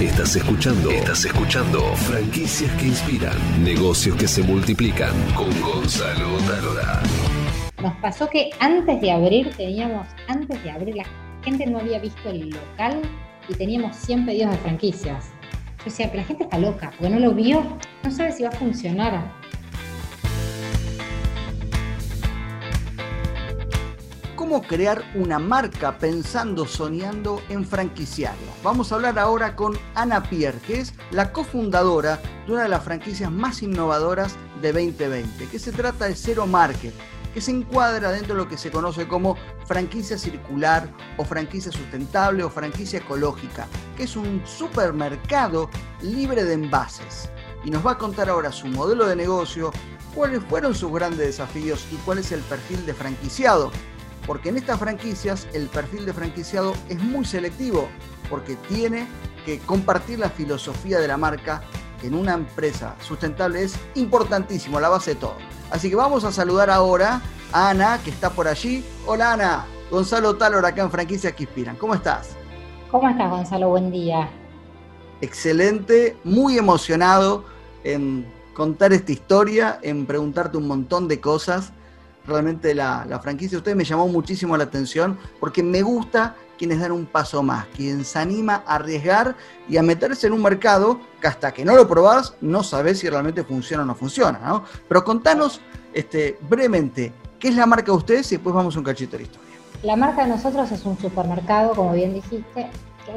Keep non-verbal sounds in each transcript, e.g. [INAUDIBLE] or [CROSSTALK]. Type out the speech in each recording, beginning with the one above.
Estás escuchando. Estás escuchando. Franquicias que inspiran. Negocios que se multiplican. Con Gonzalo Talora. Nos pasó que antes de abrir, teníamos, antes de abrir, la gente no había visto el local y teníamos 100 pedidos de franquicias. Yo decía, pero la gente está loca, porque no lo vio, no sabe si va a funcionar. Cómo crear una marca pensando, soñando en franquiciarlo. Vamos a hablar ahora con Ana Pierre, que es la cofundadora de una de las franquicias más innovadoras de 2020, que se trata de Zero Market, que se encuadra dentro de lo que se conoce como franquicia circular o franquicia sustentable o franquicia ecológica, que es un supermercado libre de envases. Y nos va a contar ahora su modelo de negocio, cuáles fueron sus grandes desafíos y cuál es el perfil de franquiciado porque en estas franquicias el perfil de franquiciado es muy selectivo, porque tiene que compartir la filosofía de la marca, que en una empresa sustentable es importantísimo, la base de todo. Así que vamos a saludar ahora a Ana, que está por allí. Hola Ana, Gonzalo Talor acá en Franquicias que Inspiran. ¿Cómo estás? ¿Cómo estás Gonzalo? Buen día. Excelente, muy emocionado en contar esta historia, en preguntarte un montón de cosas realmente la, la franquicia usted me llamó muchísimo la atención porque me gusta quienes dan un paso más, quien se anima a arriesgar y a meterse en un mercado que hasta que no lo probás no sabes si realmente funciona o no funciona. Pero contanos este, brevemente, ¿qué es la marca de ustedes? Y después vamos un cachito de historia. La marca de nosotros es un supermercado, como bien dijiste.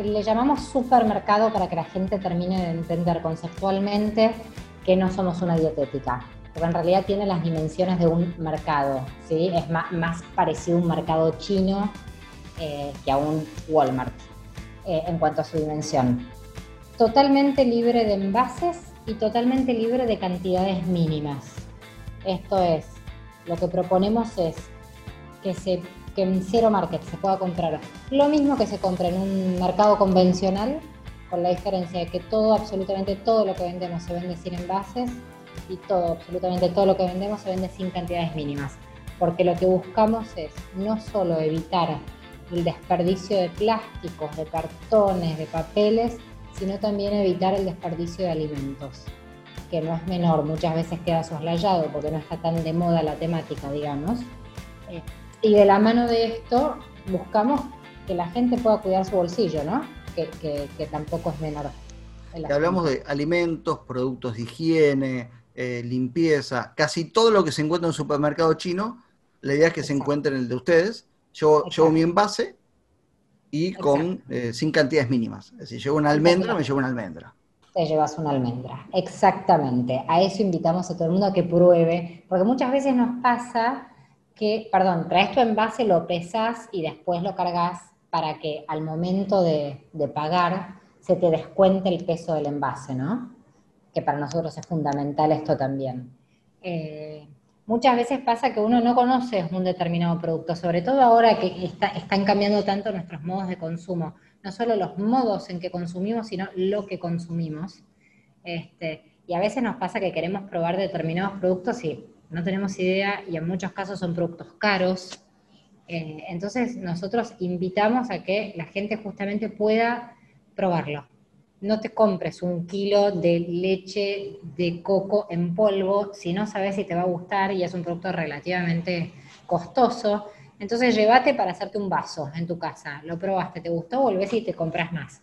Le llamamos supermercado para que la gente termine de entender conceptualmente que no somos una dietética porque en realidad tiene las dimensiones de un mercado, ¿sí? Es más, parecido a un mercado chino eh, que a un Walmart eh, en cuanto a su dimensión. Totalmente libre de envases y totalmente libre de cantidades mínimas. Esto es, lo que proponemos es que, se, que en Zero Market se pueda comprar lo mismo que se compra en un mercado convencional, con la diferencia de que todo, absolutamente todo lo que vendemos se vende sin envases y todo, absolutamente todo lo que vendemos se vende sin cantidades mínimas, porque lo que buscamos es no solo evitar el desperdicio de plásticos, de cartones, de papeles, sino también evitar el desperdicio de alimentos, que no es menor, muchas veces queda soslayado porque no está tan de moda la temática, digamos. Eh, y de la mano de esto buscamos que la gente pueda cuidar su bolsillo, ¿no? Que, tampoco es menor. Hablamos de alimentos, productos de higiene, eh, limpieza, casi todo lo que se encuentra en un supermercado chino, la idea es que se encuentre en el de ustedes. Yo llevo mi envase y con eh, sin cantidades mínimas. Es decir, llevo una almendra, me llevo una almendra. Te llevas una almendra, exactamente. A eso invitamos a todo el mundo a que pruebe, porque muchas veces nos pasa que, perdón, traes tu envase, lo pesas y después lo cargas para que al momento de, de pagar se te descuente el peso del envase, ¿no? Para nosotros es fundamental esto también. Eh, muchas veces pasa que uno no conoce un determinado producto, sobre todo ahora que están cambiando tanto nuestros modos de consumo, no solo los modos en que consumimos, sino lo que consumimos. Este, y a veces nos pasa que queremos probar determinados productos y no tenemos idea y en muchos casos son productos caros. Eh, entonces nosotros invitamos a que la gente justamente pueda probarlo no te compres un kilo de leche de coco en polvo si no sabes si te va a gustar y es un producto relativamente costoso. Entonces llévate para hacerte un vaso en tu casa. Lo probaste, te gustó, volvés y te compras más.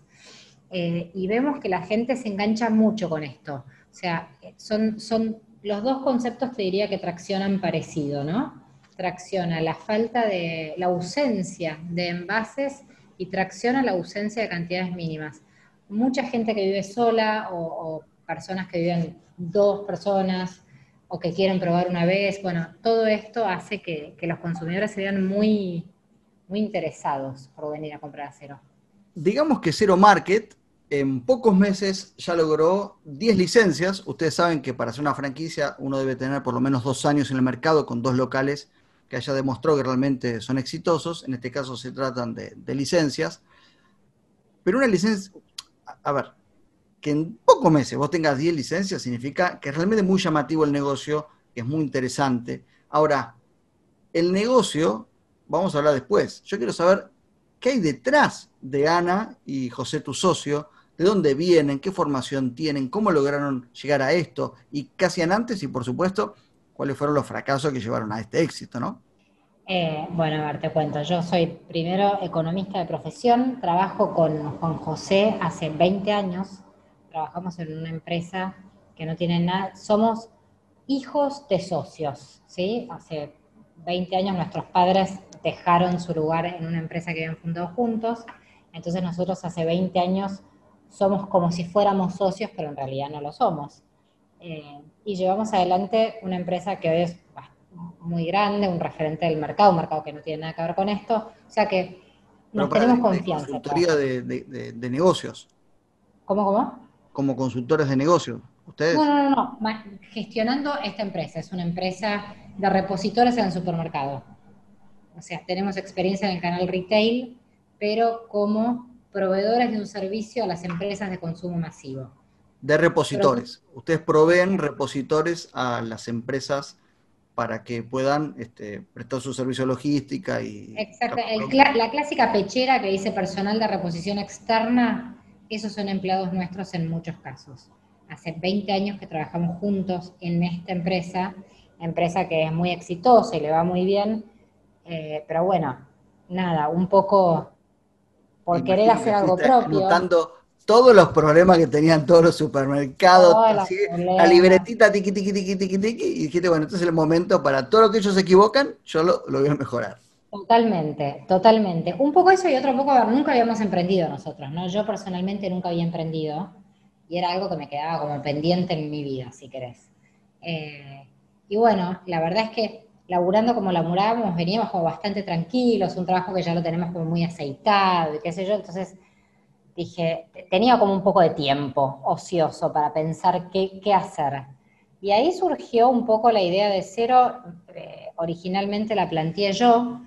Eh, y vemos que la gente se engancha mucho con esto. O sea, son, son los dos conceptos, te diría que traccionan parecido, ¿no? Tracciona la falta de, la ausencia de envases y tracciona la ausencia de cantidades mínimas mucha gente que vive sola o, personas que viven dos personas o que quieren probar una vez. Bueno, todo esto hace que, los consumidores se vean muy, muy interesados por venir a comprar acero. Digamos que Zero Market en pocos meses ya logró 10 licencias. Ustedes saben que para hacer una franquicia uno debe tener por lo menos dos años en el mercado con dos locales que haya demostrado que realmente son exitosos. En este caso se tratan de, de licencias. Pero una licencia, a ver, que en pocos meses vos tengas 10 licencias significa que es realmente muy llamativo el negocio, que es muy interesante. Ahora, el negocio, vamos a hablar después. Yo quiero saber qué hay detrás de Ana y José, tu socio, de dónde vienen, qué formación tienen, cómo lograron llegar a esto y qué hacían antes y por supuesto cuáles fueron los fracasos que llevaron a este éxito, ¿no? Eh, bueno, a ver, te cuento. Yo soy primero economista de profesión, trabajo con Juan José hace 20 años, trabajamos en una empresa que no tiene nada, somos hijos de socios, ¿sí? Hace 20 años nuestros padres dejaron su lugar en una empresa que habían fundado juntos, entonces nosotros hace 20 años somos como si fuéramos socios, pero en realidad no lo somos. Eh, y llevamos adelante una empresa que hoy es muy grande, un referente del mercado, un mercado que no tiene nada que ver con esto, o sea que nos tenemos confianza. Consultoría de, de, de, negocios. ¿Cómo, cómo? Como consultores de negocios. ¿Ustedes? No, no, no, no, gestionando esta empresa, es una empresa de repositores en el supermercado. O sea, tenemos experiencia en el canal retail, pero como proveedores de un servicio a las empresas de consumo masivo. De repositores. Ustedes proveen repositores a las empresas para que puedan este, prestar su servicio de logística y... Exacto. la clásica pechera que dice personal de reposición externa, esos son empleados nuestros en muchos casos. Hace 20 años que trabajamos juntos en esta empresa, empresa que es muy exitosa y le va muy bien, eh, pero bueno, nada, un poco por querer hacer algo propio. Todos los problemas que tenían todos los supermercados, la libretita tiqui, tiqui, tiqui, tiqui, tiqui, y dijiste, bueno, este es el momento para todo lo que ellos se equivocan, yo lo, voy a mejorar. Totalmente, totalmente. Un poco eso y otro poco, nunca habíamos emprendido nosotros, ¿no? Yo personalmente nunca había emprendido y era algo que me quedaba como pendiente en mi vida, si querés. Eh, y bueno, la verdad es que laburando como laburábamos, veníamos como bastante tranquilos, un trabajo que ya lo tenemos como muy aceitado y qué sé yo, entonces dije, tenía como un poco de tiempo ocioso para pensar qué, qué hacer. Y ahí surgió un poco la idea de cero, eh, originalmente la planteé yo,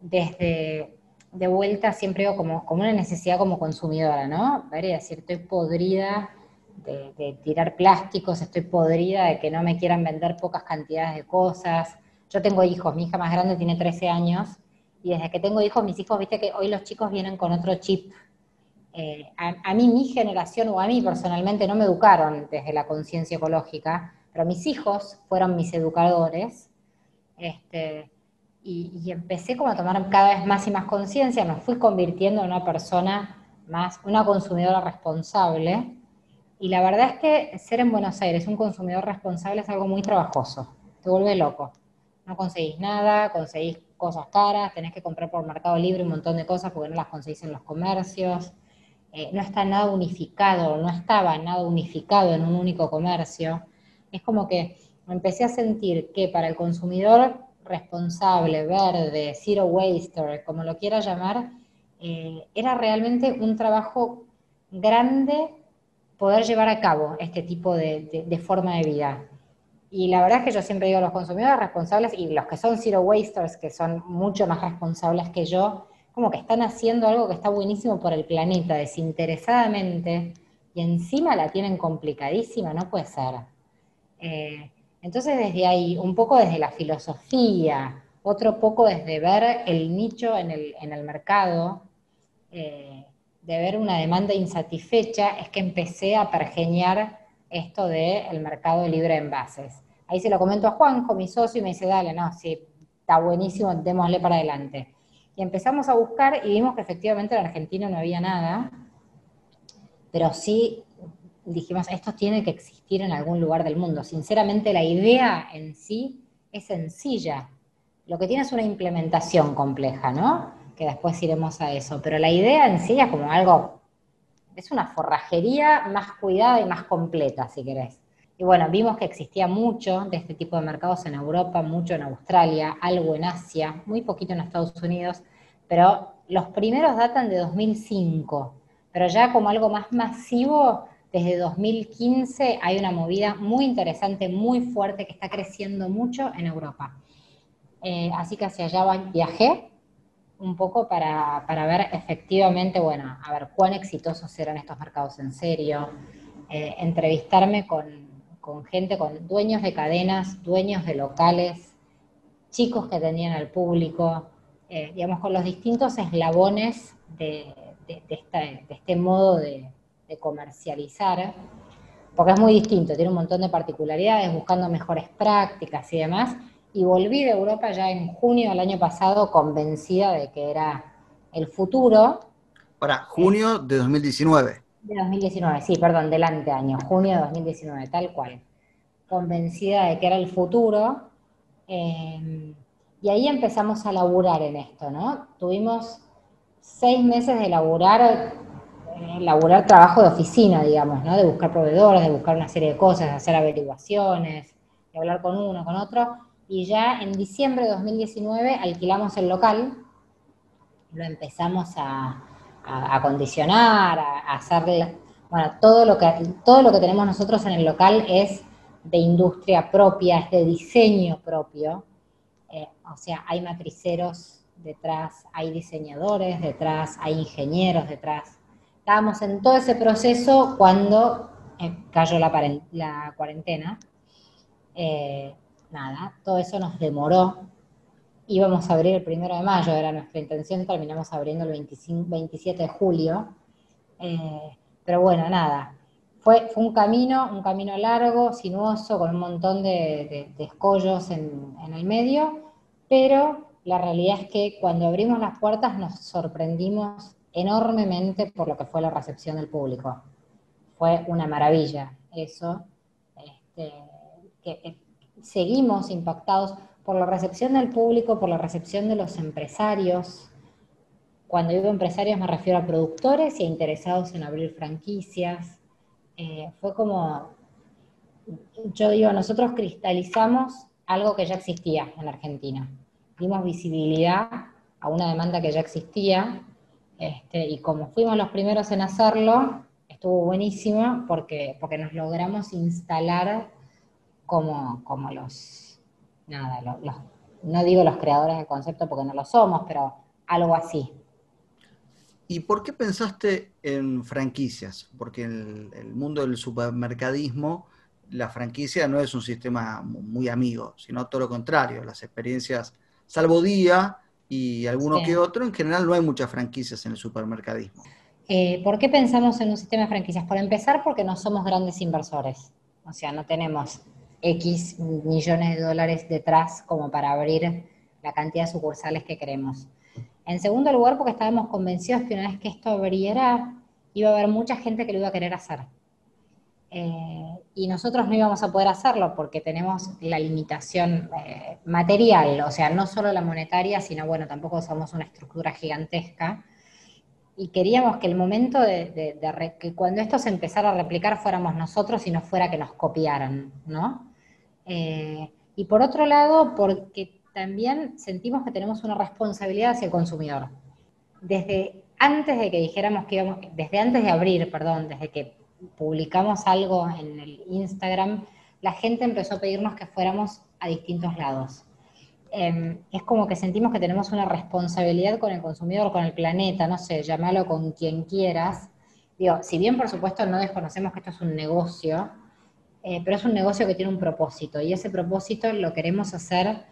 desde de vuelta siempre digo como, como una necesidad como consumidora, ¿no? Ver decir, estoy podrida de, de tirar plásticos, estoy podrida de que no me quieran vender pocas cantidades de cosas, yo tengo hijos, mi hija más grande tiene 13 años, y desde que tengo hijos, mis hijos, viste que hoy los chicos vienen con otro chip. Eh, a, mí, mi generación, o a mí personalmente, no me educaron desde la conciencia ecológica, pero mis hijos fueron mis educadores, este, y, y, empecé como a tomar cada vez más y más conciencia, me fui convirtiendo en una persona más, una consumidora responsable, y la verdad es que ser en Buenos Aires un consumidor responsable es algo muy trabajoso, te vuelve loco. No conseguís nada, conseguís cosas caras, tenés que comprar por Mercado Libre un montón de cosas porque no las conseguís en los comercios, eh, no está nada unificado, no estaba nada unificado en un único comercio. Es como que empecé a sentir que para el consumidor responsable, verde, zero waster, como lo quiera llamar, eh, era realmente un trabajo grande poder llevar a cabo este tipo de forma de vida. Y la verdad es que yo siempre digo, los consumidores responsables y los que son zero wasters, que son mucho más responsables que yo, como que están haciendo algo que está buenísimo por el planeta, desinteresadamente, y encima la tienen complicadísima, no puede ser. Eh, entonces desde ahí, un poco desde la filosofía, otro poco desde ver el nicho en el, en el mercado, eh, de ver una demanda insatisfecha, es que empecé a pergeñar esto del mercado libre de envases. Ahí se lo comento a Juanjo, mi socio, y me dice, dale, no, sí, está buenísimo, démosle para adelante. Y empezamos a buscar y vimos que efectivamente en Argentina no había nada, pero sí dijimos, esto tiene que existir en algún lugar del mundo. Sinceramente, la idea en sí es sencilla. Lo que tiene es una implementación compleja, ¿no? Que después iremos a eso. Pero la idea en sí es como algo es una forrajería más cuidada y más completa, si querés. Y bueno, vimos que existía mucho de este tipo de mercados en Europa, mucho en Australia, algo en Asia, muy poquito en Estados Unidos, pero los primeros datan de 2005, pero ya como algo más masivo, desde 2015 hay una movida muy interesante, muy fuerte, que está creciendo mucho en Europa. Eh, así que hacia allá viajé un poco para, ver efectivamente, bueno, a ver cuán exitosos eran estos mercados en serio, eh, entrevistarme con, gente, con dueños de cadenas, dueños de locales, chicos que atendían al público, eh, digamos, con los distintos eslabones de, este modo de, de comercializar, porque es muy distinto, tiene un montón de particularidades, buscando mejores prácticas y demás, y volví de Europa ya en junio del año pasado convencida de que era el futuro. Para junio de 2019. De 2019, sí, perdón, del año, junio de 2019, tal cual. Convencida de que era el futuro. Eh, y ahí empezamos a laburar en esto, ¿no? Tuvimos seis meses de laburar, eh, laburar trabajo de oficina, digamos, ¿no? De buscar proveedores, de buscar una serie de cosas, de hacer averiguaciones, de hablar con uno, con otro. Y ya en diciembre de 2019 alquilamos el local, lo empezamos a, acondicionar, a, a hacer, bueno, todo lo, que, todo lo que tenemos nosotros en el local es de industria propia, es de diseño propio, eh, o sea, hay matriceros detrás, hay diseñadores detrás, hay ingenieros detrás. Estábamos en todo ese proceso cuando eh, cayó la, cuarentena. Eh, nada, todo eso nos demoró. Íbamos a abrir el primero de mayo, era nuestra intención, terminamos abriendo el 27 de julio. pero bueno, nada, fue, fue, un camino, un camino largo, sinuoso, con un montón de, escollos en, el medio, pero la realidad es que cuando abrimos las puertas nos sorprendimos enormemente por lo que fue la recepción del público. Fue una maravilla eso, este, eh, seguimos impactados por la recepción del público, por la recepción de los empresarios. Cuando digo empresarios me refiero a productores y a interesados en abrir franquicias. Eh, fue como, yo digo, nosotros cristalizamos algo que ya existía en Argentina. Dimos visibilidad a una demanda que ya existía, este, y como fuimos los primeros en hacerlo, estuvo buenísimo porque, porque nos logramos instalar como, como los, nada, no digo los creadores del concepto porque no lo somos, pero algo así. ¿Y por qué pensaste en franquicias? Porque en el mundo del supermercadismo la franquicia no es un sistema muy amigo, sino todo lo contrario. Las experiencias, salvo día y alguno que otro, en general no hay muchas franquicias en el supermercadismo. Eh, ¿Por qué pensamos en un sistema de franquicias? Por empezar, porque no somos grandes inversores. O sea, no tenemos X millones de dólares detrás como para abrir la cantidad de sucursales que queremos. En segundo lugar, porque estábamos convencidos que una vez que esto abriera, iba a haber mucha gente que lo iba a querer hacer. Eh, y nosotros no íbamos a poder hacerlo porque tenemos la limitación eh, material, o sea, no solo la monetaria, sino bueno, tampoco somos una estructura gigantesca. Y queríamos que el momento de, que cuando esto se empezara a replicar fuéramos nosotros y no fuera que nos copiaran, ¿no? Eh, y por otro lado, porque también sentimos que tenemos una responsabilidad hacia el consumidor. Desde antes de que dijéramos que íbamos, desde antes de abrir, perdón, desde que publicamos algo en el Instagram, la gente empezó a pedirnos que fuéramos a distintos lados. Em, es como que sentimos que tenemos una responsabilidad con el consumidor, con el planeta, no sé, llámalo con quien quieras. Digo, si bien por supuesto no desconocemos que esto es un negocio, eh, pero es un negocio que tiene un propósito y ese propósito lo queremos hacer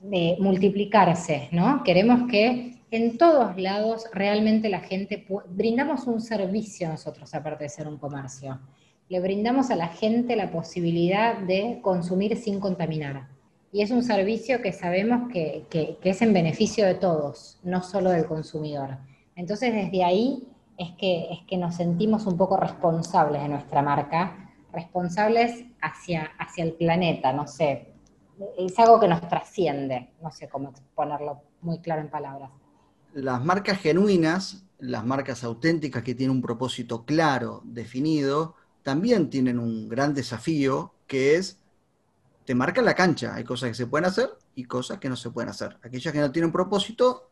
de multiplicarse, ¿no? Queremos que en todos lados realmente la gente, brindamos un servicio nosotros aparte de ser un comercio. Le brindamos a la gente la posibilidad de consumir sin contaminar. Y es un servicio que sabemos que, es en beneficio de todos, no solo del consumidor. Entonces desde ahí es que, es que nos sentimos un poco responsables de nuestra marca, responsables hacia, hacia el planeta, no sé. Es algo que nos trasciende, no sé cómo ponerlo muy claro en palabras las marcas genuinas, las marcas auténticas que tienen un propósito claro, definido, también tienen un gran desafío que es, te marcan la cancha. Hay cosas que se pueden hacer y cosas que no se pueden hacer. Aquellas que no tienen propósito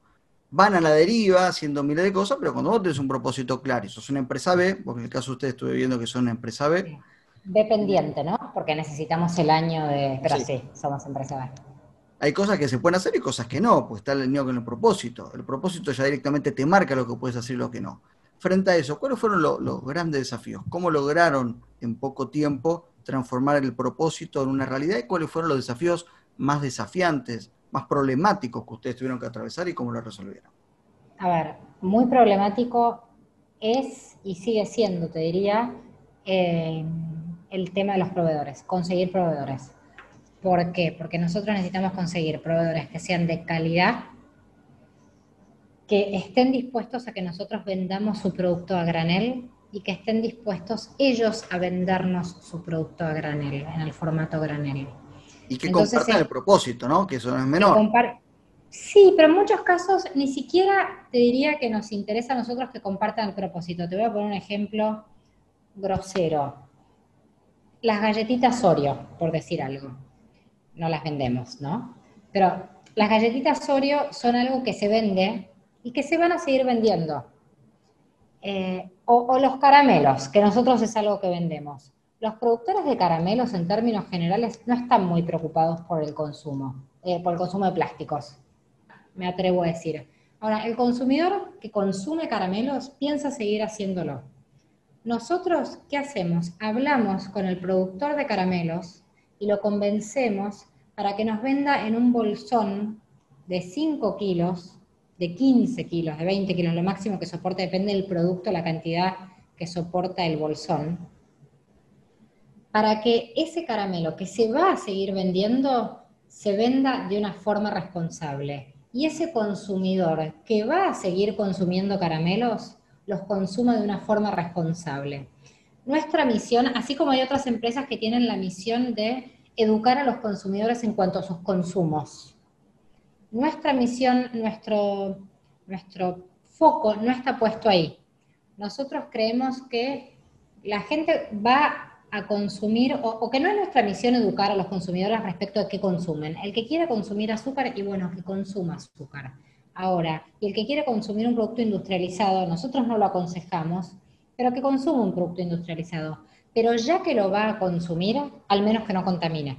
van a la deriva haciendo miles de cosas, pero cuando vos tenés un propósito claro y sos una empresa B, porque en el caso de ustedes estuve viendo que son una empresa B. Dependiente, ¿no? Porque necesitamos el año de... Pero sí somos empresa B hay cosas que se pueden hacer y cosas que no, pues está alineado con el propósito. El propósito ya directamente te marca lo que puedes hacer y lo que no. Frente a eso, ¿cuáles fueron los grandes desafíos? ¿Cómo lograron en poco tiempo transformar el propósito en una realidad? ¿Y cuáles fueron los desafíos más desafiantes, más problemáticos que ustedes tuvieron que atravesar y cómo lo resolvieron? A ver, muy problemático es y sigue siendo, te diría, eh, el tema de los proveedores, conseguir proveedores. ¿Por qué? Porque nosotros necesitamos conseguir proveedores que sean de calidad, que estén dispuestos a que nosotros vendamos su producto a granel y que estén dispuestos ellos a vendernos su producto a granel, en el formato granel. Y que compartan el propósito, ¿no? Que eso no es menor. Sí, pero en muchos casos ni siquiera te diría que nos interesa a nosotros que compartan el propósito. Te voy a poner un ejemplo grosero. Las galletitas Oreo, por decir algo. No las vendemos, ¿no? Pero las galletitas Oreo son algo que se vende y que se van a seguir vendiendo. Eh, o, los caramelos, que nosotros es algo que vendemos. Los productores de caramelos, en términos generales, no están muy preocupados por el consumo, eh, por el consumo de plásticos, me atrevo a decir. Ahora, el consumidor que consume caramelos piensa seguir haciéndolo. Nosotros, ¿qué hacemos? Hablamos con el productor de caramelos y lo convencemos para que nos venda en un bolsón de 5 kilos de 15 kilos, de 20 kilos, lo máximo que soporta, depende del producto, la cantidad que soporta el bolsón, para que ese caramelo que se va a seguir vendiendo se venda de una forma responsable. Y ese consumidor que va a seguir consumiendo caramelos, los consuma de una forma responsable. Nuestra misión, así como hay otras empresas que tienen la misión de educar a los consumidores en cuanto a sus consumos, nuestra misión, nuestro, nuestro foco no está puesto ahí. Nosotros creemos que la gente va a consumir, o, que no es nuestra misión educar a los consumidores respecto a qué consumen. El que quiera consumir azúcar, y bueno, que consuma azúcar. Ahora, y el que quiere consumir un producto industrializado, nosotros no lo aconsejamos, pero que consuma un producto industrializado. Pero ya que lo va a consumir, al menos que no contamine,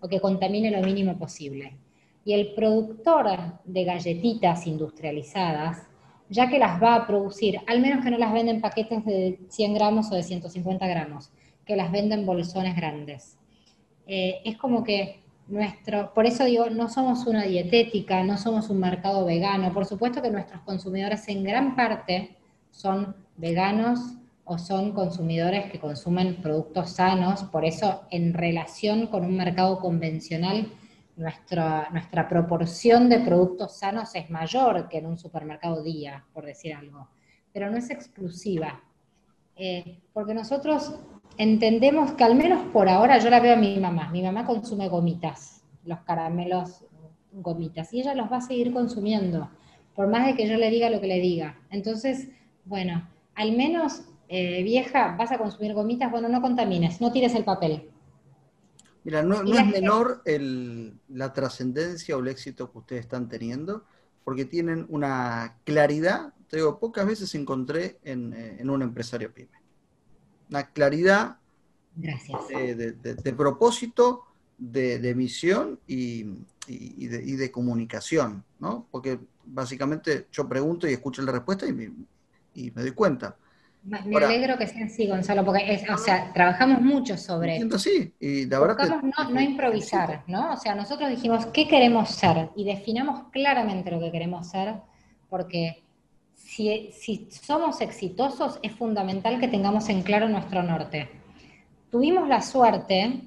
o que contamine lo mínimo posible y el productor de galletitas industrializadas, ya que las va a producir, al menos que no las venden paquetes de 100 gramos o de 150 gramos, que las venden bolsones grandes. Eh, es como que nuestro, por eso digo, no somos una dietética, no somos un mercado vegano. Por supuesto que nuestros consumidores en gran parte son veganos o son consumidores que consumen productos sanos, por eso en relación con un mercado convencional nuestra, nuestra proporción de productos sanos es mayor que en un supermercado día, por decir algo, pero no es exclusiva. Eh, porque nosotros entendemos que al menos por ahora, yo la veo a mi mamá, mi mamá consume gomitas, los caramelos gomitas, y ella los va a seguir consumiendo, por más de que yo le diga lo que le diga. Entonces, bueno, al menos eh, vieja, vas a consumir gomitas, bueno, no contamines, no tires el papel, Mira, no, es menor la trascendencia o el éxito que ustedes están teniendo, porque tienen una claridad, te digo, pocas veces encontré en, eh, un empresario pyme. Una claridad De, propósito, de, misión y, de, comunicación, ¿no? Porque básicamente yo pregunto y escucho la respuesta y me doy cuenta. Me alegro que sea así, Gonzalo, porque es, o sea, trabajamos mucho sobre eso. Sí, y la verdad no, no, improvisar, ¿no? O sea, nosotros dijimos qué queremos ser y definamos claramente lo que queremos ser, porque si, somos exitosos es fundamental que tengamos en claro nuestro norte. Tuvimos la suerte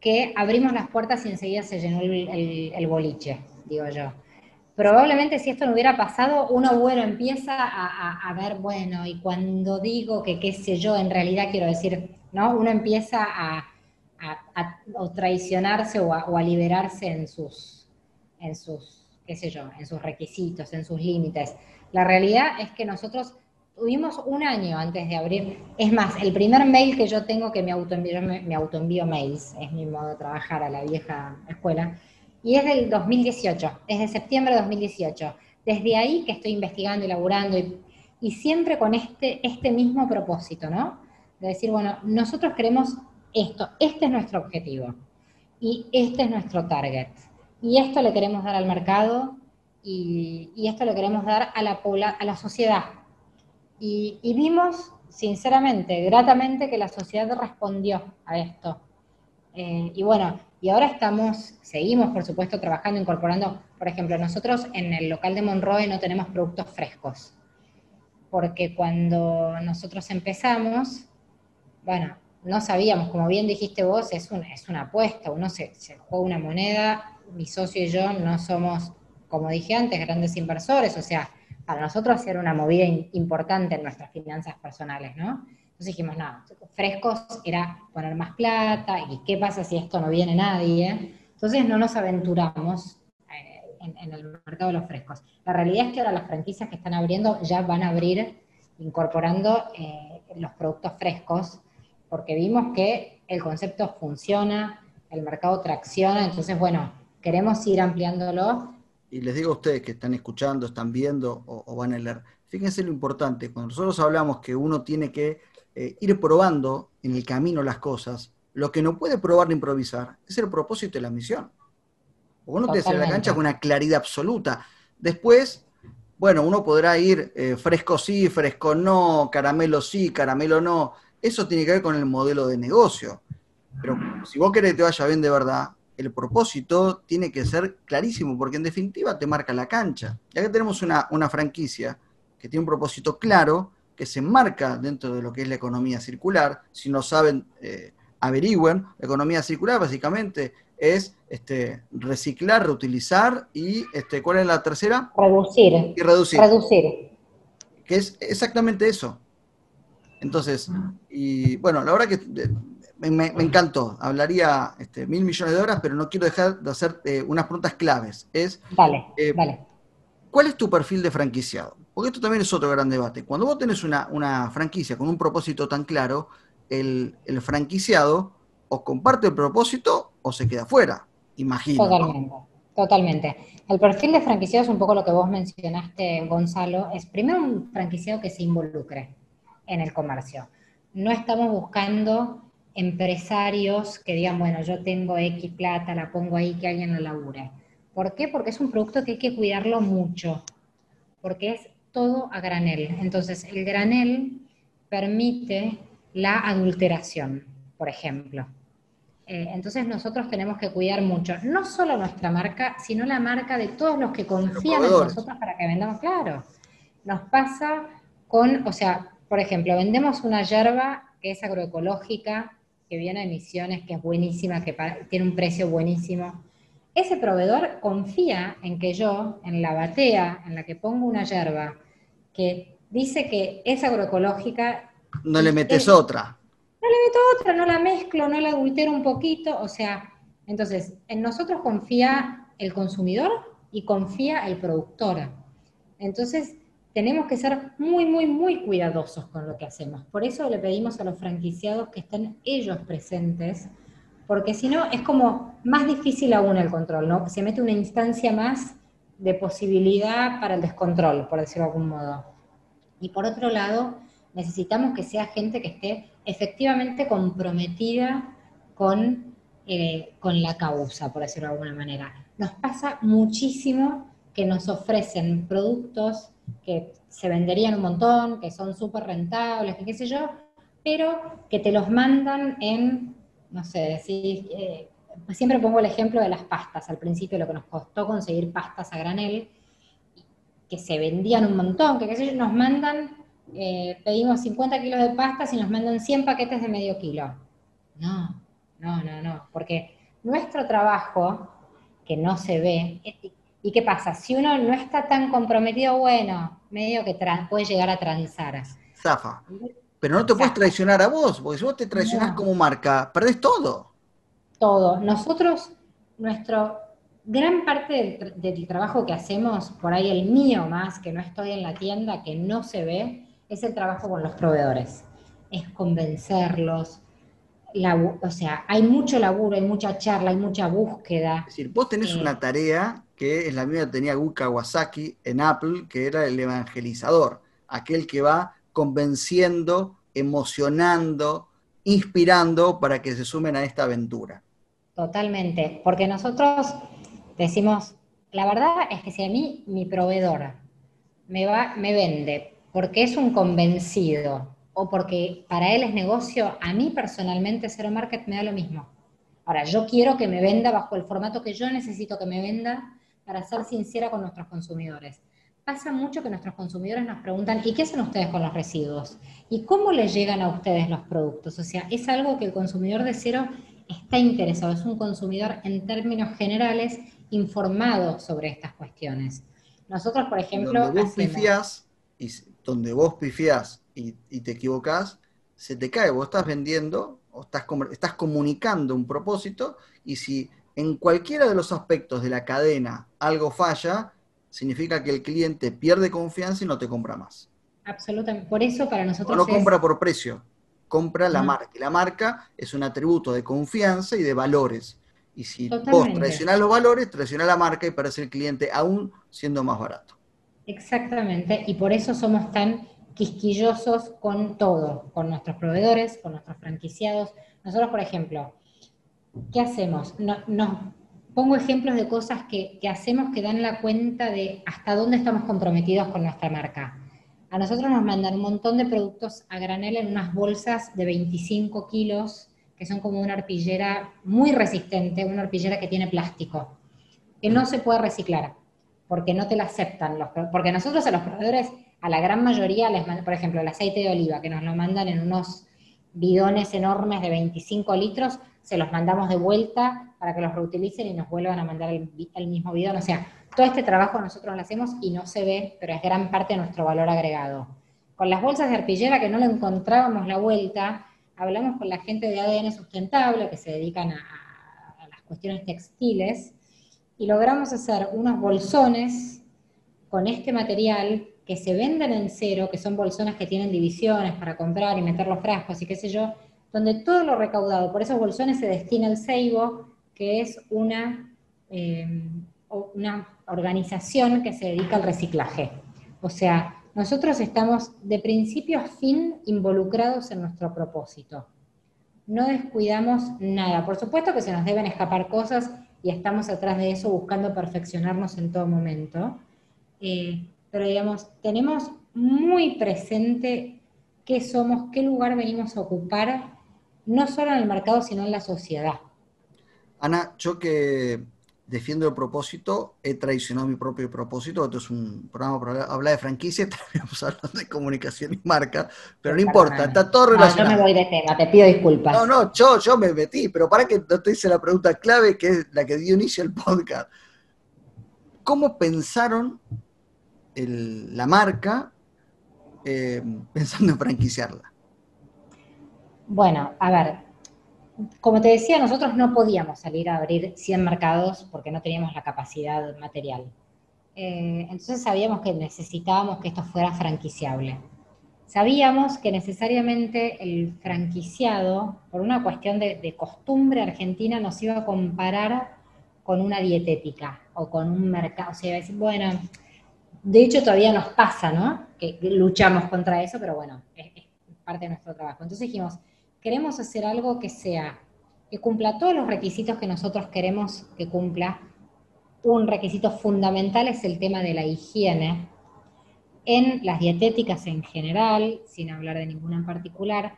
que abrimos las puertas y enseguida se llenó el, boliche, digo yo probablemente si esto no hubiera pasado, uno, bueno, empieza a, ver, bueno, y cuando digo que qué sé yo, en realidad quiero decir, ¿no? Uno empieza a, traicionarse o, a, liberarse en sus, en sus, qué sé yo, en sus requisitos, en sus límites. La realidad es que nosotros tuvimos un año antes de abrir, es más, el primer mail que yo tengo que me autoenvío, me autoenvío mails, es mi modo de trabajar a la vieja escuela, y es del 2018, es de septiembre de 2018. Desde ahí que estoy investigando, elaborando y, y siempre con este, este mismo propósito, ¿no? De decir, bueno, nosotros queremos esto, este es nuestro objetivo y este es nuestro target. Y esto le queremos dar al mercado y, esto le queremos dar a la, a la sociedad. Y, vimos, sinceramente, gratamente, que la sociedad respondió a esto. Eh, y bueno, y ahora estamos, seguimos por supuesto trabajando, incorporando, por ejemplo, nosotros en el local de Monroe no tenemos productos frescos. porque cuando nosotros empezamos, bueno, no sabíamos, como bien dijiste vos, es una, es una apuesta, uno se, se juega una moneda, mi socio y yo no somos, como dije antes, grandes inversores, o sea, para nosotros era una movida importante en nuestras finanzas personales, ¿no? Entonces dijimos, no, frescos era poner más plata, y qué pasa si esto no viene nadie. Entonces no nos aventuramos eh, en, el mercado de los frescos. La realidad es que ahora las franquicias que están abriendo ya van a abrir incorporando eh, los productos frescos, porque vimos que el concepto funciona, el mercado tracciona, entonces bueno, queremos ir ampliándolo y les digo a ustedes que están escuchando, están viendo o, van a leer, fíjense lo importante, cuando nosotros hablamos que uno tiene que eh, ir probando en el camino las cosas, lo que no puede probar ni improvisar es el propósito de la misión. Uno te hace la cancha con una claridad absoluta. Después, bueno, uno podrá ir eh, fresco sí, fresco no, caramelo sí, caramelo no. Eso tiene que ver con el modelo de negocio. Pero si vos querés que te vaya bien de verdad, el propósito tiene que ser clarísimo, porque en definitiva te marca la cancha. Ya que tenemos una, franquicia que tiene un propósito claro, que se enmarca dentro de lo que es la economía circular, si no saben, eh, averigüen, la economía circular básicamente es este, reciclar, reutilizar y, este, ¿cuál es la tercera? Reducir. Y reducir. Reducir. Que es exactamente eso. Entonces, y bueno, la verdad que me, encantó. Hablaría este, mil millones de horas, pero no quiero dejar de hacer eh, unas preguntas claves. Es, vale, eh, ¿Cuál es tu perfil de franquiciado? Porque esto también es otro gran debate. Cuando vos tenés una, franquicia con un propósito tan claro, el, franquiciado o comparte el propósito o se queda fuera, imagino. Totalmente, totalmente. El perfil de franquiciado es un poco lo que vos mencionaste, Gonzalo. Es primero un franquiciado que se involucre en el comercio. No estamos buscando empresarios que digan, bueno, yo tengo X plata, la pongo ahí, que alguien lo labure. ¿Por qué? Porque es un producto que hay que cuidarlo mucho, porque es todo a granel. Entonces, el granel permite la adulteración, por ejemplo. Eh, entonces nosotros tenemos que cuidar mucho, no solo nuestra marca, sino la marca de todos los que confían en nosotros para que vendamos. Claro, nos pasa con, o sea, por ejemplo, vendemos una yerba que es agroecológica, que viene de Misiones, que es buenísima, que tiene un precio buenísimo. Ese proveedor confía en que yo, en la batea en la que pongo una yerba, que dice que es agroecológica. No le metes otra. No le meto otra, no la mezclo, no la adultero un poquito. O sea, entonces, en nosotros confía el consumidor y confía el productor. Entonces, tenemos que ser muy, muy, muy cuidadosos con lo que hacemos. Por eso le pedimos a los franquiciados que estén ellos presentes, porque si no es como más difícil aún el control, ¿no? Se mete una instancia más de posibilidad para el descontrol, por decirlo de algún modo. Y por otro lado, necesitamos que sea gente que esté efectivamente comprometida con, eh, con la causa, por decirlo de alguna manera. Nos pasa muchísimo que nos ofrecen productos que se venderían un montón, que son súper rentables, que qué sé yo, pero que te los mandan en, no sé, decir, eh, siempre pongo el ejemplo de las pastas, al principio lo que nos costó conseguir pastas a granel, que se vendían un montón, que qué sé yo, nos mandan, eh, pedimos 50 kilos de pastas y nos mandan 100 paquetes de medio kilo. No, no, no, no, porque nuestro trabajo, que no se ve, ¿Y qué pasa? Si uno no está tan comprometido, bueno, medio que puede llegar a transar. Zafa. Pero no te puedes traicionar a vos, porque si vos te traicionás como marca, perdés todo. Todo. Nosotros, nuestro gran parte del, trabajo que hacemos, por ahí el mío más, que no estoy en la tienda, que no se ve, es el trabajo con los proveedores. Es convencerlos. o sea, hay mucho laburo, hay mucha charla, hay mucha búsqueda. Es decir, vos tenés eh, una tarea que es la misma que tenía Gu Kawasaki en Apple, que era el evangelizador, aquel que va convenciendo, emocionando, inspirando para que se sumen a esta aventura. Totalmente, porque nosotros decimos, la verdad es que si a mí mi proveedor me, va, me vende porque es un convencido o porque para él es negocio, a mí personalmente Zero Market me da lo mismo. Ahora, yo quiero que me venda bajo el formato que yo necesito que me venda para ser sincera con nuestros consumidores. pasa mucho que nuestros consumidores nos preguntan, ¿y qué hacen ustedes con los residuos? ¿Y cómo les llegan a ustedes los productos? O sea, es algo que el consumidor de cero está interesado, es un consumidor en términos generales informado sobre estas cuestiones. Nosotros, por ejemplo... Donde vos pifiás, y, donde vos pifiás y, te equivocás, se te cae, vos estás vendiendo o estás, estás comunicando un propósito y si en cualquiera de los aspectos de la cadena algo falla, significa que el cliente pierde confianza y no te compra más. Absolutamente. Por eso para nosotros. no compra por precio, compra la marca. Y la marca es un atributo de confianza y de valores. Y si vos traicionás los valores, traicionás la marca y parece el cliente aún siendo más barato. Exactamente. Y por eso somos tan quisquillosos con todo, con nuestros proveedores, con nuestros franquiciados. Nosotros, por ejemplo, ¿qué hacemos? No, no, pongo ejemplos de cosas que, hacemos que dan la cuenta de hasta dónde estamos comprometidos con nuestra marca. A nosotros nos mandan un montón de productos a granel en unas bolsas de 25 kilos, que son como una arpillera muy resistente, una arpillera que tiene plástico, que no se puede reciclar, porque no te la aceptan. Los, porque nosotros a los proveedores, a la gran mayoría, les por ejemplo, el aceite de oliva, que nos lo mandan en unos bidones enormes de 25 litros, se los mandamos de vuelta para que los reutilicen y nos vuelvan a mandar el, mismo bidón. O sea, todo este trabajo nosotros lo hacemos y no se ve, pero es gran parte de nuestro valor agregado. Con las bolsas de arpillera que no le encontrábamos la vuelta, hablamos con la gente de ADN sustentable que se dedican a, a las cuestiones textiles y logramos hacer unos bolsones con este material que se venden en cero, que son bolsones que tienen divisiones para comprar y meter los frascos y qué sé yo, donde todo lo recaudado por esos bolsones se destina al Seibo, que es una, em, una organización que se dedica al reciclaje. O sea, nosotros estamos de principio a fin involucrados en nuestro propósito. No descuidamos nada. Por supuesto que se nos deben escapar cosas y estamos atrás de eso buscando perfeccionarnos en todo momento. Eh, pero digamos, tenemos muy presente qué somos, qué lugar venimos a ocupar, no solo en el mercado, sino en la sociedad. Ana, yo que defiendo el propósito, he traicionado mi propio propósito. Esto es un programa para hablar de franquicia, [LAUGHS] estamos hablando de comunicación y marca, pero no importa, está todo relacionado. No, yo me voy de tema, te pido disculpas. No, no, yo, yo me metí, pero para que no te hice la pregunta clave, que es la que dio inicio al podcast. ¿Cómo pensaron la marca eh, pensando en franquiciarla? Bueno, a ver, como te decía, nosotros no podíamos salir a abrir 100 mercados porque no teníamos la capacidad material. Eh, entonces sabíamos que necesitábamos que esto fuera franquiciable. Sabíamos que necesariamente el franquiciado, por una cuestión de, costumbre argentina, nos iba a comparar con una dietética o con un mercado. O sea, decir, bueno, de hecho todavía nos pasa, ¿no? Que luchamos contra eso, pero bueno, es, parte de nuestro trabajo. Entonces dijimos, queremos hacer algo que sea, que cumpla todos los requisitos que nosotros queremos que cumpla. Un requisito fundamental es el tema de la higiene. En las dietéticas en general, sin hablar de ninguna en particular,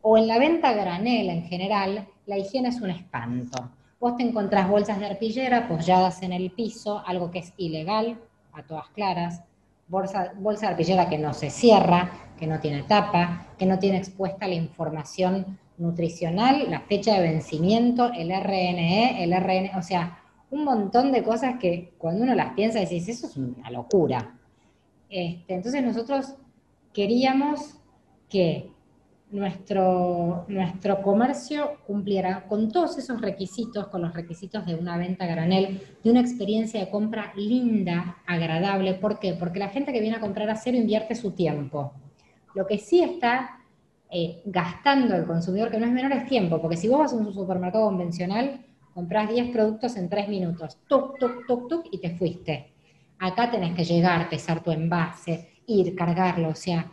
o en la venta granel en general, la higiene es un espanto. Vos te encontrás bolsas de arpillera apoyadas en el piso, algo que es ilegal, a todas claras, bolsa, bolsa de arpillera que no se cierra, que no tiene tapa, que no tiene expuesta la información nutricional, la fecha de vencimiento, el RNE, el RN, o sea, un montón de cosas que cuando uno las piensa decís, eso es una locura. Este, entonces nosotros queríamos que nuestro, nuestro comercio cumpliera con todos esos requisitos, con los requisitos de una venta granel, de una experiencia de compra linda, agradable. ¿Por qué? Porque la gente que viene a comprar a cero invierte su tiempo. Lo que sí está eh, gastando el consumidor, que no es menor, es tiempo, porque si vos vas a un supermercado convencional, compras 10 productos en 3 minutos, tuc, tuc, tuc, tuc, y te fuiste. Acá tenés que llegar, pesar tu envase, ir, cargarlo, o sea,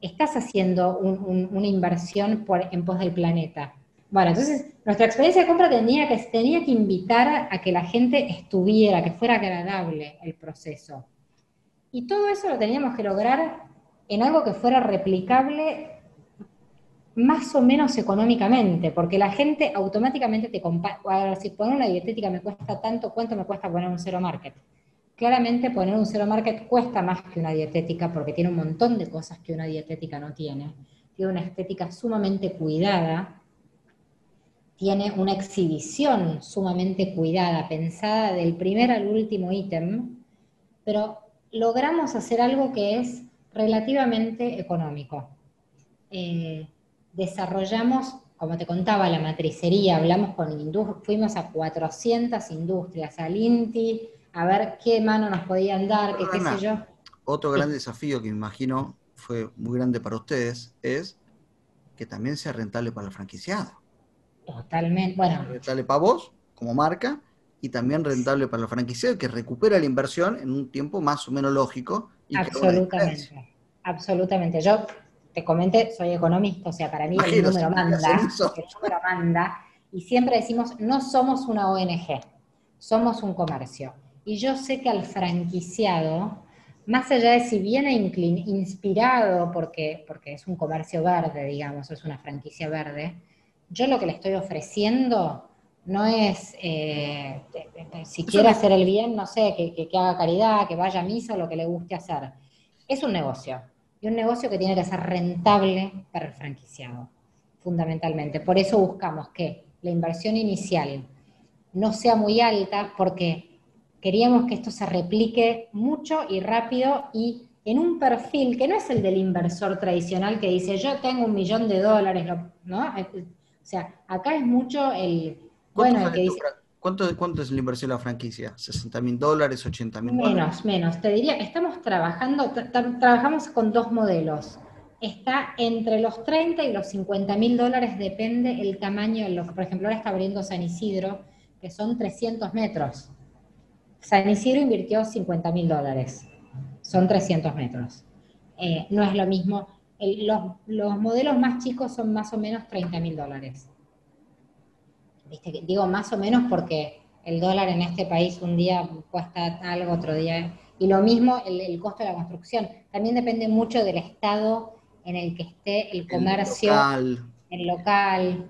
estás haciendo una inversión en pos del planeta. Bueno, entonces nuestra experiencia de compra tenía que, tenía que invitar a que la gente estuviera, que fuera agradable el proceso. Y todo eso lo teníamos que lograr en algo que fuera replicable más o menos económicamente, porque la gente automáticamente te compara, si poner una dietética me cuesta tanto, ¿cuánto me cuesta poner un cero market? Claramente poner un cero market cuesta más que una dietética porque tiene un montón de cosas que una dietética no tiene. Tiene una estética sumamente cuidada, tiene una exhibición sumamente cuidada, pensada del primer al último ítem, pero logramos hacer algo que es relativamente económico. Eh, desarrollamos, como te contaba, la matricería, hablamos con fuimos a 400 industrias, al INTI, a ver qué mano nos podían dar, qué, qué sé yo. Otro gran desafío que imagino fue muy grande para ustedes es que también sea rentable para el franquiciado. Totalmente, bueno. Rentable para vos, como marca, y también rentable para el franquiciado, que recupera la inversión en un tiempo más o menos lógico. Absolutamente, absolutamente. Yo te comenté, soy economista, o sea, para mí el número manda, el número manda, y siempre decimos, no somos una ONG, somos un comercio. Y yo sé que al franquiciado, más allá de si viene inspirado porque, porque es un comercio verde, digamos, es una franquicia verde, yo lo que le estoy ofreciendo no es, eh, si quiere hacer el bien, no sé, que, haga caridad, que vaya a misa, lo que le guste hacer. Es un negocio. Y un negocio que tiene que ser rentable para el franquiciado, fundamentalmente. Por eso buscamos que la inversión inicial no sea muy alta, porque queríamos que esto se replique mucho y rápido y en un perfil que no es el del inversor tradicional que dice, yo tengo un millón de dólares, ¿no? O sea, acá es mucho el... Bueno, ¿Cuánto, ¿Cuánto, es la inversión de la franquicia? ¿60 mil dólares, 80 mil dólares? Menos, menos. Te diría, estamos trabajando, trabajamos con dos modelos. Está entre los 30 y los 50 mil dólares, depende el tamaño de lo que, por ejemplo, ahora está abriendo San Isidro, que son 300 metros. San Isidro invirtió 50 mil dólares, son 300 metros. Eh, no es lo mismo los, modelos más chicos son más o menos 30 mil dólares. Digo más o menos porque el dólar en este país un día cuesta algo, otro día. Y lo mismo el, costo de la construcción. También depende mucho del estado en el que esté el comercio, el local.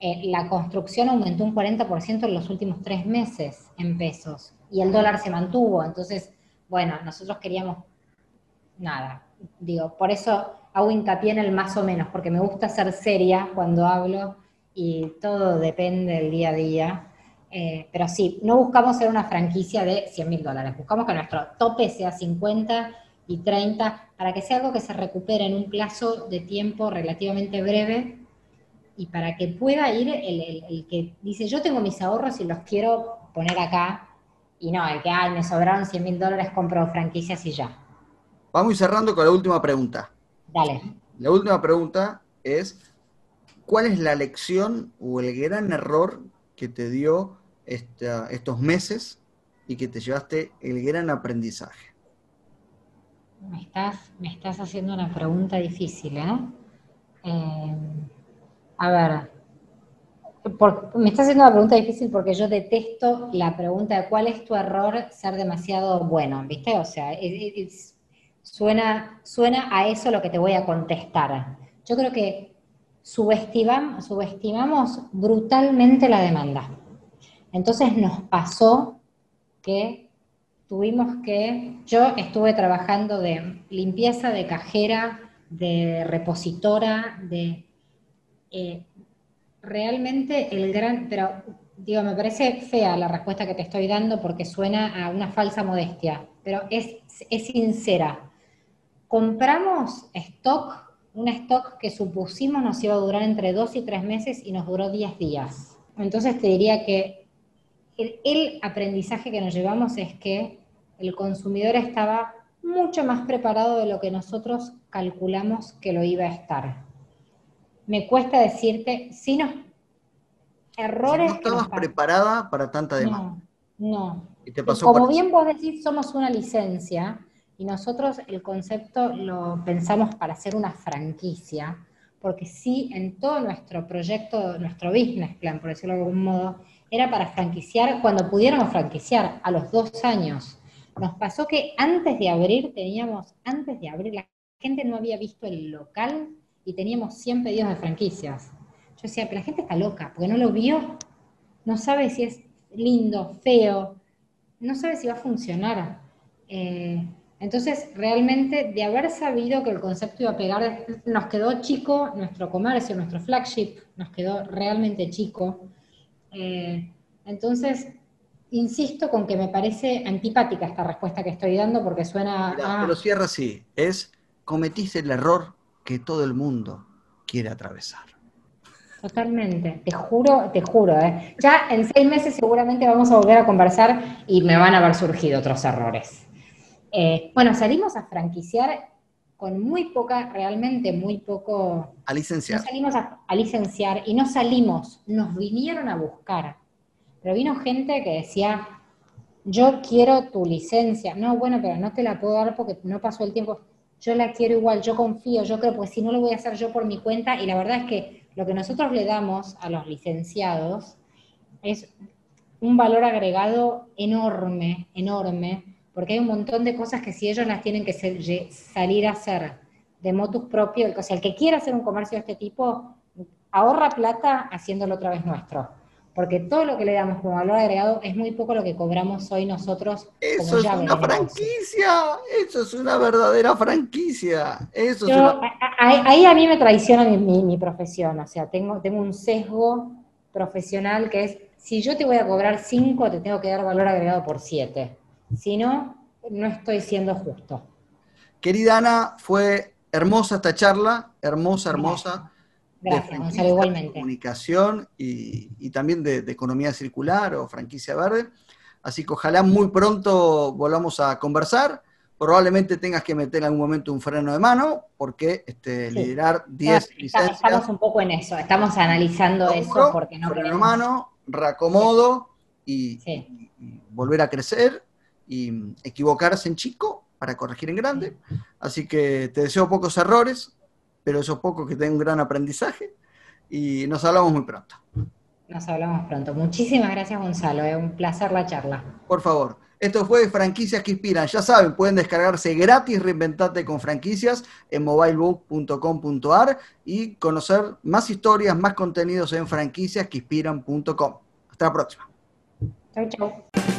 Eh, la construcción aumentó un 40% en los últimos tres meses en pesos y el dólar se mantuvo. Entonces, bueno, nosotros queríamos nada. Digo, por eso hago hincapié en el más o menos, porque me gusta ser seria cuando hablo y todo depende del día a día. Eh, pero sí, no buscamos ser una franquicia de 100 mil dólares, buscamos que nuestro tope sea 50 y 30 para que sea algo que se recupere en un plazo de tiempo relativamente breve y para que pueda ir el, el que dice yo tengo mis ahorros y los quiero poner acá y no, el que, ay, me sobraron 100 mil dólares, compro franquicias y ya. Vamos cerrando con la última pregunta. Dale. La última pregunta es, ¿cuál es la lección o el gran error que te dio estos meses y que te llevaste el gran aprendizaje? Me estás, me estás haciendo una pregunta difícil, ¿eh? eh a ver, me estás haciendo una pregunta difícil porque yo detesto la pregunta de cuál es tu error ser demasiado bueno, ¿viste? O sea, Suena, suena a eso lo que te voy a contestar. Yo creo que subestimamos, brutalmente la demanda. Entonces nos pasó que tuvimos que, yo estuve trabajando de limpieza, de cajera, de repositora, de... Eh, realmente el gran, pero digo, me parece fea la respuesta que te estoy dando porque suena a una falsa modestia, pero es, es sincera compramos stock, un stock que supusimos nos iba a durar entre dos y tres meses y nos duró diez días. Entonces te diría que el, aprendizaje que nos llevamos es que el consumidor estaba mucho más preparado de lo que nosotros calculamos que lo iba a estar. Me cuesta decirte, si no, errores. no estabas preparada para tanta demanda. No, no. Como bien vos decís, somos una licencia y nosotros el concepto lo pensamos para hacer una franquicia, porque sí, en todo nuestro proyecto, nuestro business plan, por decirlo de algún modo, era para franquiciar cuando pudiéramos franquiciar a los dos años. Nos pasó que antes de abrir, teníamos, antes de abrir, la gente no había visto el local y teníamos 100 pedidos de franquicias. Yo decía, pero la gente está loca, porque no lo vio, no sabe si es lindo, feo, no sabe si va a funcionar. Eh, entonces, realmente, de haber sabido que el concepto iba a pegar, nos quedó chico nuestro comercio, nuestro flagship, nos quedó realmente chico. Eh, entonces, insisto con que me parece antipática esta respuesta que estoy dando porque suena a... Pero cierra así, es cometiste el error que todo el mundo quiere atravesar. Totalmente, te juro, te juro. ¿eh? Ya en seis meses seguramente vamos a volver a conversar y me van a haber surgido otros errores. Eh, bueno, salimos a franquiciar con muy poca, realmente muy poco... A licenciar. No salimos a, a licenciar y no salimos, nos vinieron a buscar. Pero vino gente que decía, yo quiero tu licencia. No, bueno, pero no te la puedo dar porque no pasó el tiempo. Yo la quiero igual, yo confío, yo creo, pues si no lo voy a hacer yo por mi cuenta. Y la verdad es que lo que nosotros le damos a los licenciados es un valor agregado enorme, enorme, porque hay un montón de cosas que si ellos las tienen que salir a hacer de motus propio, o sea, el que quiera hacer un comercio de este tipo, ahorra plata haciéndolo otra vez nuestro. Porque todo lo que le damos como valor agregado es muy poco lo que cobramos hoy nosotros. Eso es una franquicia, eso es una verdadera franquicia. Eso ahí, a mí me traiciona mi, profesión, o sea, tengo, tengo un sesgo profesional que es, si yo te voy a cobrar 5, te tengo que dar valor agregado por 7. Si no, no estoy siendo justo. Querida Ana, fue hermosa esta charla, hermosa, hermosa. Gracias, Gonzalo, igualmente. De comunicación y, también de, economía circular o franquicia verde. Así que ojalá muy pronto volvamos a conversar. Probablemente tengas que meter en algún momento un freno de mano, porque este, liderar 10 licencias. Estamos un poco en eso, estamos analizando eso porque no Freno de mano, reacomodo y, volver a crecer y equivocarse en chico para corregir en grande. Así que te deseo pocos errores, pero esos pocos que tengan un gran aprendizaje y nos hablamos muy pronto. Nos hablamos pronto. Muchísimas gracias, Gonzalo. Es un placer la charla. Por favor. Esto fue Franquicias que Inspiran. Ya saben, pueden descargarse gratis Reinventate con franquicias en mobilebook.com.ar y conocer más historias, más contenidos en franquiciasqueinspiran.com. Hasta la próxima. Chau, chau.